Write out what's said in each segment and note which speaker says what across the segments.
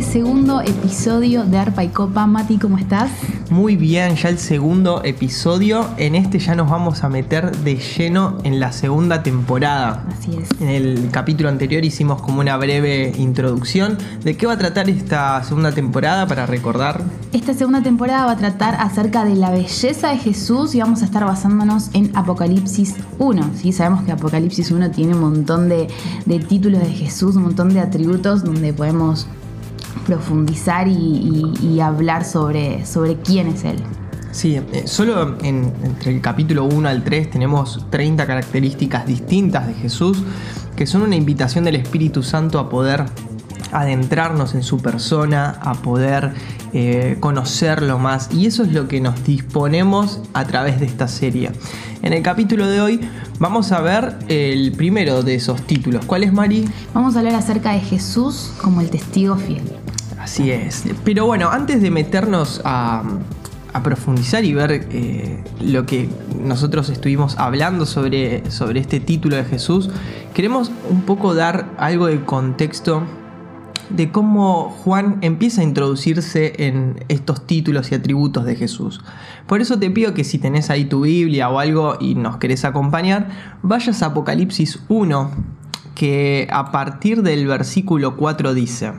Speaker 1: este segundo episodio de Arpa y Copa. Mati, ¿cómo estás?
Speaker 2: Muy bien, ya el segundo episodio. En este ya nos vamos a meter de lleno en la segunda temporada.
Speaker 1: Así es.
Speaker 2: En el capítulo anterior hicimos como una breve introducción. ¿De qué va a tratar esta segunda temporada para recordar?
Speaker 1: Esta segunda temporada va a tratar acerca de la belleza de Jesús y vamos a estar basándonos en Apocalipsis 1. ¿sí? Sabemos que Apocalipsis 1 tiene un montón de, de títulos de Jesús, un montón de atributos donde podemos profundizar y, y- y hablar sobre, sobre quién es Él.
Speaker 2: Sí, eh, solo en- entre el capítulo 1 al 3 tenemos 30 características distintas de Jesús que son una invitación del Espíritu Santo a poder adentrarnos en su persona, a poder eh, conocerlo más y eso es lo que nos disponemos a través de esta serie. En el capítulo de hoy vamos a ver el primero de esos títulos. ¿Cuál es Mari?
Speaker 1: Vamos a hablar acerca de Jesús como el testigo fiel.
Speaker 2: Así es. Pero bueno, antes de meternos a, profundizar y ver eh, lo que nosotros estuvimos hablando sobre, sobre este título de Jesús, queremos un poco dar algo de contexto de cómo Juan empieza a introducirse en estos títulos y atributos de Jesús. Por eso te pido que si tenés ahí tu Biblia o algo y nos querés acompañar, vayas a Apocalipsis 1, que a partir del versículo 4 dice,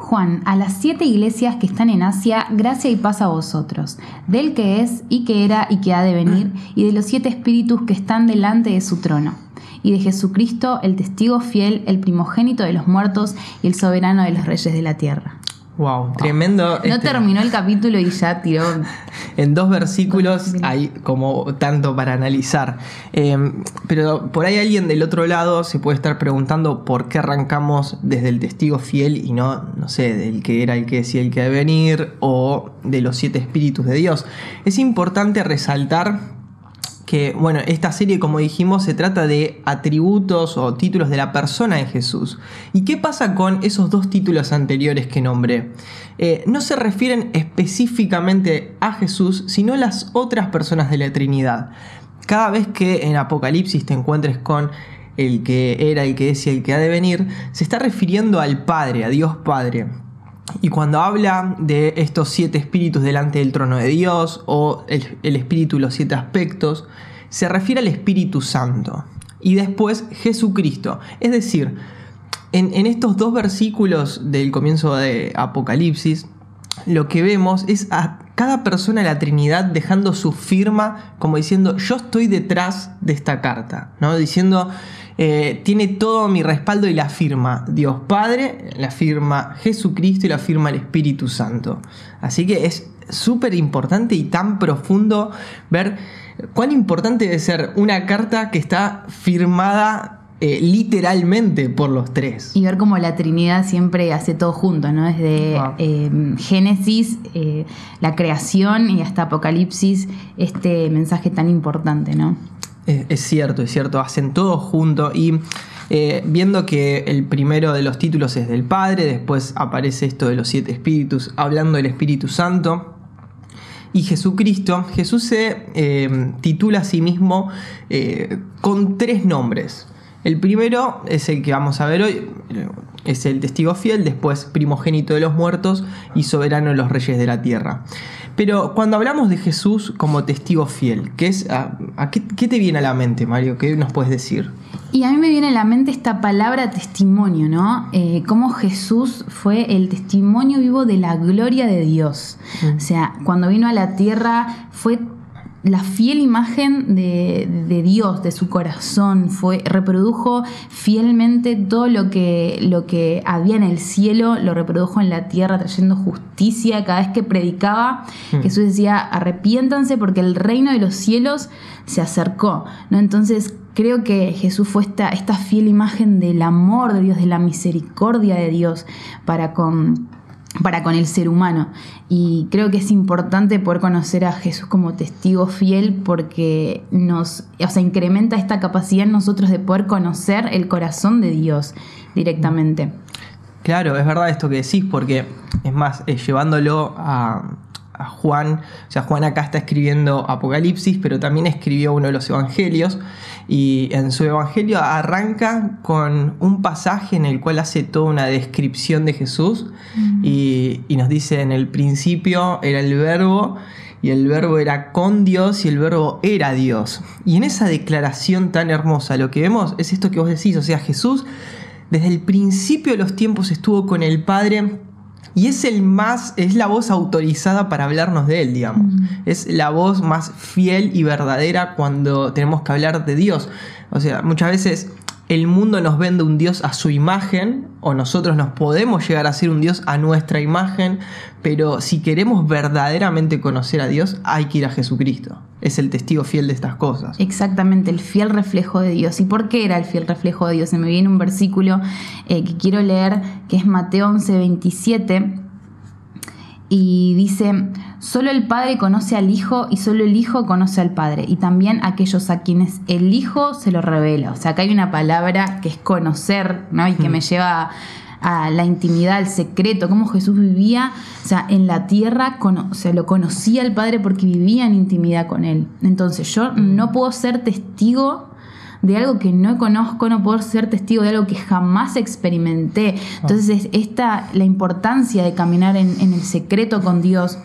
Speaker 1: Juan, a las siete iglesias que están en Asia, gracia y paz a vosotros, del que es y que era y que ha de venir, y de los siete espíritus que están delante de su trono, y de Jesucristo, el testigo fiel, el primogénito de los muertos y el soberano de los reyes de la tierra.
Speaker 2: Wow, tremendo.
Speaker 1: No
Speaker 2: este-
Speaker 1: terminó el capítulo y ya tiró.
Speaker 2: En dos versículos hay como tanto para analizar. Eh, pero por ahí alguien del otro lado se puede estar preguntando por qué arrancamos desde el testigo fiel y no, no sé, del que era el que decía el que ha de venir o de los siete espíritus de Dios. Es importante resaltar que, bueno, esta serie, como dijimos, se trata de atributos o títulos de la persona de Jesús. ¿Y qué pasa con esos dos títulos anteriores que nombré? Eh, no se refieren específicamente a Jesús, sino a las otras personas de la Trinidad. Cada vez que en Apocalipsis te encuentres con el que era, el que es y el que ha de venir, se está refiriendo al Padre, a Dios Padre. Y cuando habla de estos siete espíritus delante del trono de Dios o el, espíritu y los siete aspectos, se refiere al Espíritu Santo. Y después Jesucristo. Es decir, en, en estos dos versículos del comienzo de Apocalipsis, lo que vemos es a cada persona de la Trinidad dejando su firma como diciendo yo estoy detrás de esta carta, ¿no? Diciendo eh, tiene todo mi respaldo y la firma Dios Padre, la firma Jesucristo y la firma el Espíritu Santo. Así que es súper importante y tan profundo ver cuán importante debe ser una carta que está firmada eh, literalmente por los tres.
Speaker 1: Y ver cómo la Trinidad siempre hace todo junto, ¿no? Desde
Speaker 2: Wow.
Speaker 1: eh, Génesis, eh, la creación y hasta Apocalipsis, este mensaje tan importante, ¿no?
Speaker 2: Es, es cierto, es cierto, hacen todo junto y eh, viendo que el primero de los títulos es del Padre, después aparece esto de los siete espíritus, hablando del Espíritu Santo. Y Jesucristo, Jesús se eh, titula a sí mismo eh, con tres nombres. El primero es el que vamos a ver hoy, es el testigo fiel, después primogénito de los muertos y soberano de los reyes de la tierra. Pero cuando hablamos de Jesús como testigo fiel, ¿qué, es, a, a qué, qué te viene a la mente, Mario? ¿Qué nos puedes decir?
Speaker 1: Y a mí me viene a la mente esta palabra testimonio, ¿no? Eh, cómo Jesús fue el testimonio vivo de la gloria de Dios.
Speaker 2: Mm.
Speaker 1: O sea, cuando vino a la tierra fue la fiel imagen de, de Dios, de su corazón, fue, reprodujo fielmente todo lo que, lo que había en el cielo, lo reprodujo en la tierra trayendo justicia. Cada vez que predicaba,
Speaker 2: Mm.
Speaker 1: Jesús decía, arrepiéntanse porque el reino de los cielos se acercó. ¿no? Entonces creo que Jesús fue esta, esta fiel imagen del amor de Dios, de la misericordia de Dios para con para con el ser humano. Y creo que es importante poder conocer a Jesús como testigo fiel porque nos, o sea, incrementa esta capacidad en nosotros de poder conocer el corazón de Dios directamente.
Speaker 2: Claro, es verdad esto que decís, porque es más, eh, llevándolo a, a Juan. O sea, Juan acá está escribiendo Apocalipsis, pero también escribió uno de los evangelios. Y en su evangelio arranca con un pasaje en el cual hace toda una descripción de Jesús y, y nos dice en el principio era el verbo y el verbo era con Dios y el verbo era Dios. Y en esa declaración tan hermosa lo que vemos es esto que vos decís, o sea, Jesús desde el principio de los tiempos estuvo con el Padre y es el más, es la voz autorizada para hablarnos de él, digamos. Es la voz más fiel y verdadera cuando tenemos que hablar de Dios. O sea, muchas veces el mundo nos vende un Dios a su imagen, o nosotros nos podemos llegar a ser un Dios a nuestra imagen, pero si queremos verdaderamente conocer a Dios, hay que ir a Jesucristo. Es el testigo fiel de estas cosas.
Speaker 1: Exactamente, el fiel reflejo de Dios. ¿Y por qué era el fiel reflejo de Dios? Se me viene un versículo eh, que quiero leer, que es Mateo 11, 27 y dice, solo el Padre conoce al Hijo y solo el Hijo conoce al Padre y también aquellos a quienes el Hijo se lo revela. O sea, acá hay una palabra que es conocer, ¿no? Y que me lleva a la intimidad, al secreto, cómo Jesús vivía, o sea, en la tierra, o sea, lo conocía al Padre porque vivía en intimidad con Él. Entonces yo no puedo ser testigo de algo que no conozco, no puedo ser testigo de algo que jamás experimenté. Entonces, esta, la importancia de caminar en, el secreto con Dios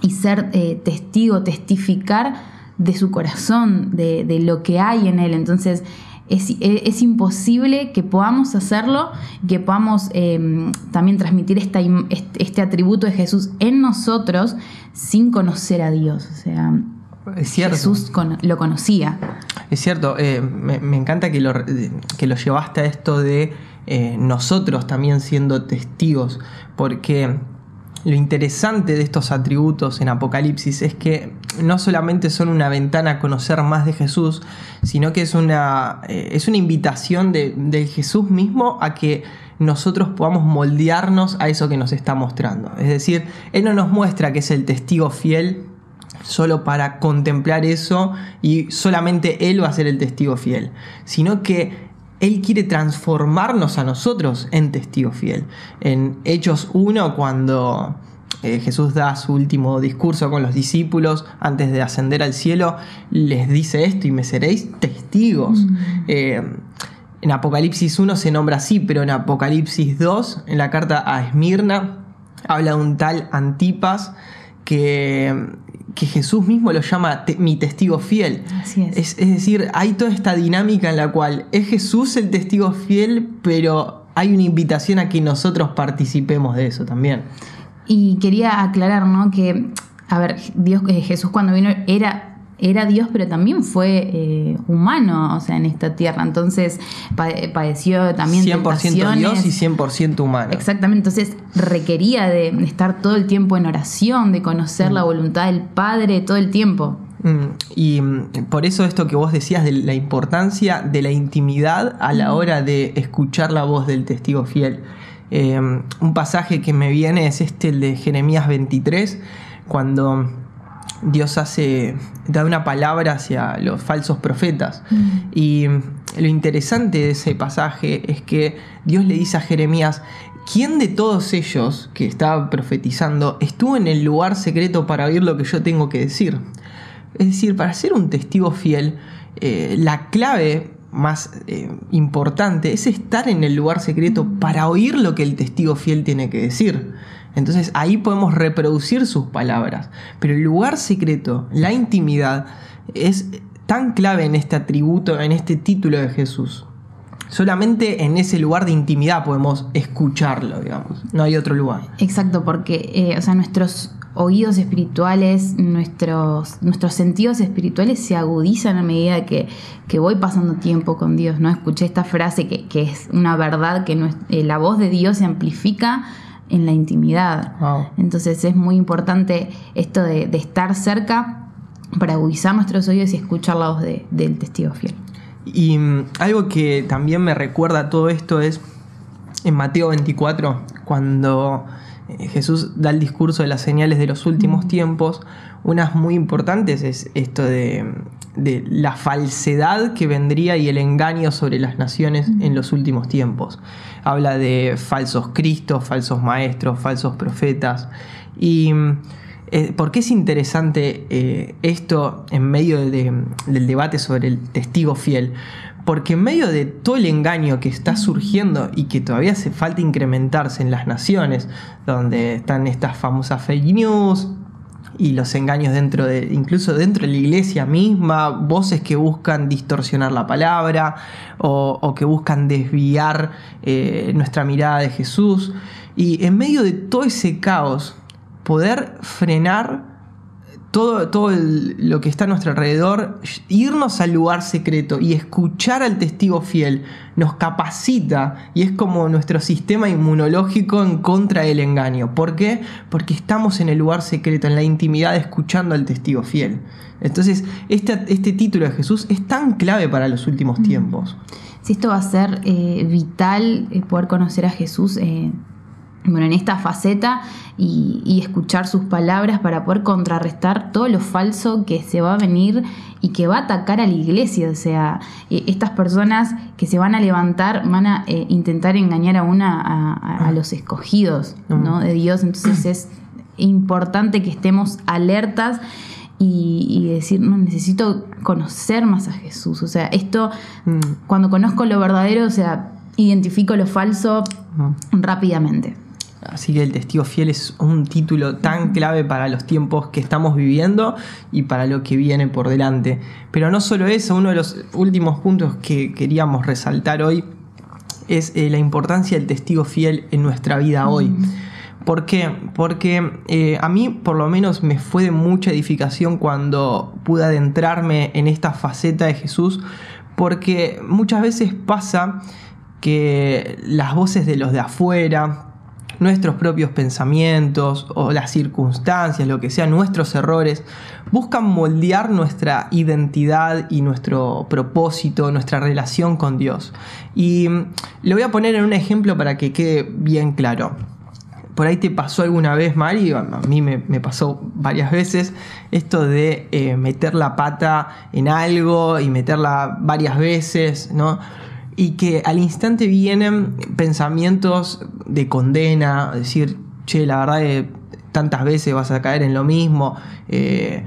Speaker 1: y ser eh, testigo, testificar de su corazón, de, lo que hay en Él. Entonces, es, imposible que podamos hacerlo, que podamos em, también transmitir esta, este atributo de Jesús en nosotros sin conocer a Dios. O sea, Jesús lo conocía.
Speaker 2: Es cierto, eh, me, encanta que lo, que lo llevaste a esto de eh, nosotros también siendo testigos, porque lo interesante de estos atributos en Apocalipsis es que no solamente son una ventana a conocer más de Jesús, sino que es una, eh, es una invitación de, Jesús mismo a que nosotros podamos moldearnos a eso que nos está mostrando. Es decir, Él no nos muestra que es el testigo fiel solo para contemplar eso y solamente Él va a ser el testigo fiel, sino que Él quiere transformarnos a nosotros en testigo fiel. En Hechos 1, cuando eh, Jesús da su último discurso con los discípulos antes de ascender al cielo, les dice esto y me seréis testigos. Mm. Eh, en Apocalipsis 1 se nombra así, pero en Apocalipsis 2, en la carta a Esmirna, habla de un tal Antipas que que Jesús mismo lo llama mi testigo fiel. es. Es, decir, hay toda esta dinámica en la cual es Jesús el testigo fiel, pero hay una invitación a que nosotros participemos de eso también.
Speaker 1: Y quería aclarar, ¿no? Que, a ver, Dios, eh, Jesús cuando vino era era Dios, pero también fue eh, humano, o sea, en esta tierra. Entonces padeció también 100%
Speaker 2: Dios y 100% humano.
Speaker 1: Exactamente, entonces requería de estar todo el tiempo en oración, de conocer la mm. voluntad del Padre todo el tiempo.
Speaker 2: Mm, y mm, por eso esto que vos decías de la importancia de la intimidad a la hora de escuchar la voz del testigo fiel. Eh, un pasaje que me viene es este, el de Jeremías 23, cuando Dios hace, da una palabra hacia los falsos profetas. Mm. Y lo interesante de ese pasaje es que Dios le dice a Jeremías, ¿quién de todos ellos que estaba profetizando estuvo en el lugar secreto para oír lo que yo tengo que decir? Es decir, para ser un testigo fiel, eh, la clave más eh, importante es estar en el lugar secreto para oír lo que el testigo fiel tiene que decir. Entonces ahí podemos reproducir sus palabras. Pero el lugar secreto, la intimidad, es tan clave en este atributo, en este título de Jesús. Solamente en ese lugar de intimidad podemos escucharlo, digamos. No hay otro lugar.
Speaker 1: Exacto, porque eh, o sea, nuestros oídos espirituales, nuestros, nuestros sentidos espirituales se agudizan a medida que, voy pasando tiempo con Dios. ¿no? Escuché esta frase que, es una verdad, que eh, la voz de Dios se amplifica en la intimidad. Entonces es muy importante esto de, estar cerca para agudizar nuestros oídos y escuchar la voz del testigo fiel.
Speaker 2: Y mm, algo que también me recuerda todo esto es en Mateo 24, cuando Jesús da el discurso de las señales de los últimos tiempos, unas muy importantes es esto de, de, la falsedad que vendría y el engaño sobre las naciones en los últimos tiempos habla de falsos cristos, falsos maestros, falsos profetas. Y mm, eh, ¿por qué es interesante eh, esto en medio de- del debate sobre el testigo fiel? Porque en medio de todo el engaño que está surgiendo y que todavía hace falta incrementarse en las naciones, donde están estas famosas fake news, y los engaños dentro de, incluso dentro de la iglesia misma, voces que buscan distorsionar la palabra o, que buscan desviar eh, nuestra mirada de Jesús. Y en medio de todo ese caos, poder frenar todo, todo el- lo que está a nuestro alrededor, irnos al lugar secreto y escuchar al testigo fiel nos capacita y es como nuestro sistema inmunológico en contra del engaño. ¿Por qué? Porque estamos en el lugar secreto, en la intimidad, escuchando al testigo fiel. Entonces, este, este título de Jesús es tan clave para los últimos tiempos.
Speaker 1: Si esto va a ser eh, vital eh, poder conocer a Jesús eh, bueno, en esta faceta y, y escuchar sus palabras para poder contrarrestar todo lo falso que se va a venir y que va a atacar a la iglesia. O sea, eh, estas personas que se van a levantar van a eh, intentar engañar a una a, a- a los escogidos ¿no? de Dios. Entonces es importante que estemos alertas y, decir, no, necesito conocer más a Jesús. O sea, esto,
Speaker 2: Mm.
Speaker 1: cuando conozco lo verdadero, o sea, identifico lo falso
Speaker 2: Mm.
Speaker 1: rápidamente.
Speaker 2: Así que el testigo fiel es un título tan clave para los tiempos que estamos viviendo y para lo que viene por delante. Pero no solo eso, uno de los últimos puntos que queríamos resaltar hoy es eh, la importancia del testigo fiel en nuestra vida hoy. ¿Por qué? Porque eh, a mí por lo menos me fue de mucha edificación cuando pude adentrarme en esta faceta de Jesús, porque muchas veces pasa que las voces de los de afuera, nuestros propios pensamientos o las circunstancias, lo que sea, nuestros errores, buscan moldear nuestra identidad y nuestro propósito, nuestra relación con Dios. Y mm, lo voy a poner en un ejemplo para que quede bien claro. Por ahí te pasó alguna vez, Mari, a mí me, pasó varias veces, esto de eh, meter la pata en algo y meterla varias veces, ¿no? Y que al instante vienen pensamientos de condena, decir, che, la verdad que tantas veces vas a caer en lo mismo, eh,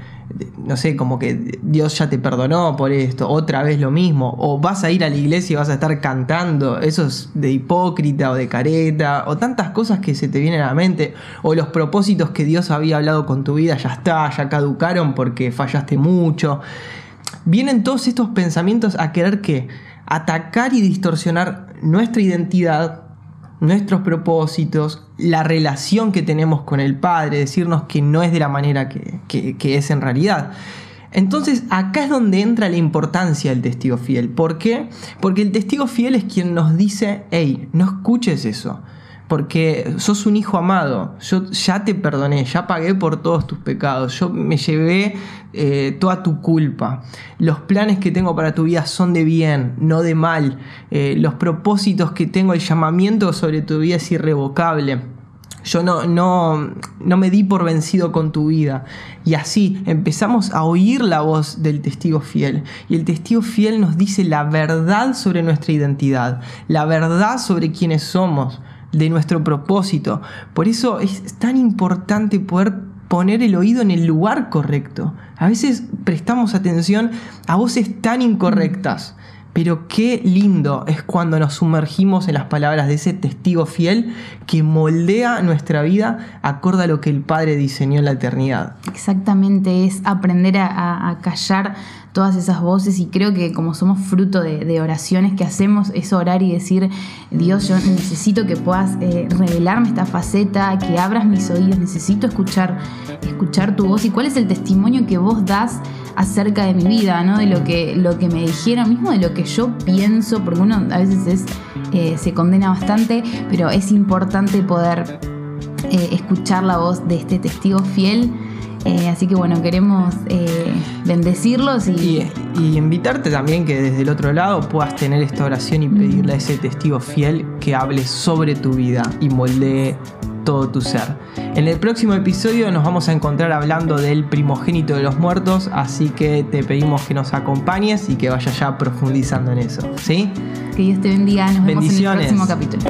Speaker 2: no sé, como que Dios ya te perdonó por esto, otra vez lo mismo, o vas a ir a la iglesia y vas a estar cantando, eso es de hipócrita o de careta, o tantas cosas que se te vienen a la mente, o los propósitos que Dios había hablado con tu vida ya está, ya caducaron porque fallaste mucho. Vienen todos estos pensamientos a querer que atacar y distorsionar nuestra identidad, nuestros propósitos, la relación que tenemos con el Padre, decirnos que no es de la manera que, que- es en realidad. Entonces acá es donde entra la importancia del testigo fiel. ¿Por qué? Porque el testigo fiel es quien nos dice, hey, no escuches eso. Porque sos un hijo amado, yo ya te perdoné, ya pagué por todos tus pecados, yo me llevé eh, toda tu culpa. Los planes que tengo para tu vida son de bien, no de mal. Eh, los propósitos que tengo, el llamamiento sobre tu vida es irrevocable. Yo no, no, no me di por vencido con tu vida. Y así empezamos a oír la voz del testigo fiel. Y el testigo fiel nos dice la verdad sobre nuestra identidad, la verdad sobre quiénes somos, de nuestro propósito. Por eso es tan importante poder poner el oído en el lugar correcto. A veces prestamos atención a voces tan incorrectas. Pero qué lindo es cuando nos sumergimos en las palabras de ese testigo fiel que moldea nuestra vida acorde a lo que el Padre diseñó en la eternidad.
Speaker 1: Exactamente, es aprender a, callar todas esas voces y creo que como somos fruto de, de oraciones que hacemos es orar y decir, Dios, yo necesito que puedas eh, revelarme esta faceta, que abras mis oídos, necesito escuchar, escuchar tu voz y cuál es el testimonio que vos das acerca de mi vida, ¿no? de lo que, lo que me dijeron, mismo de lo que yo pienso, porque uno a veces es, eh, se condena bastante, pero es importante poder eh, escuchar la voz de este testigo fiel. Eh, así que bueno, queremos bendecirlos y,
Speaker 2: Y, y invitarte también que desde el otro lado puedas tener esta oración y pedirle a ese testigo fiel que hable sobre tu vida y moldee todo tu ser. En el próximo episodio nos vamos a encontrar hablando del primogénito de los muertos, así que te pedimos que nos acompañes y que vayas ya profundizando en eso. ¿Sí?
Speaker 1: que Dios te bendiga. Nos vemos en el próximo capítulo.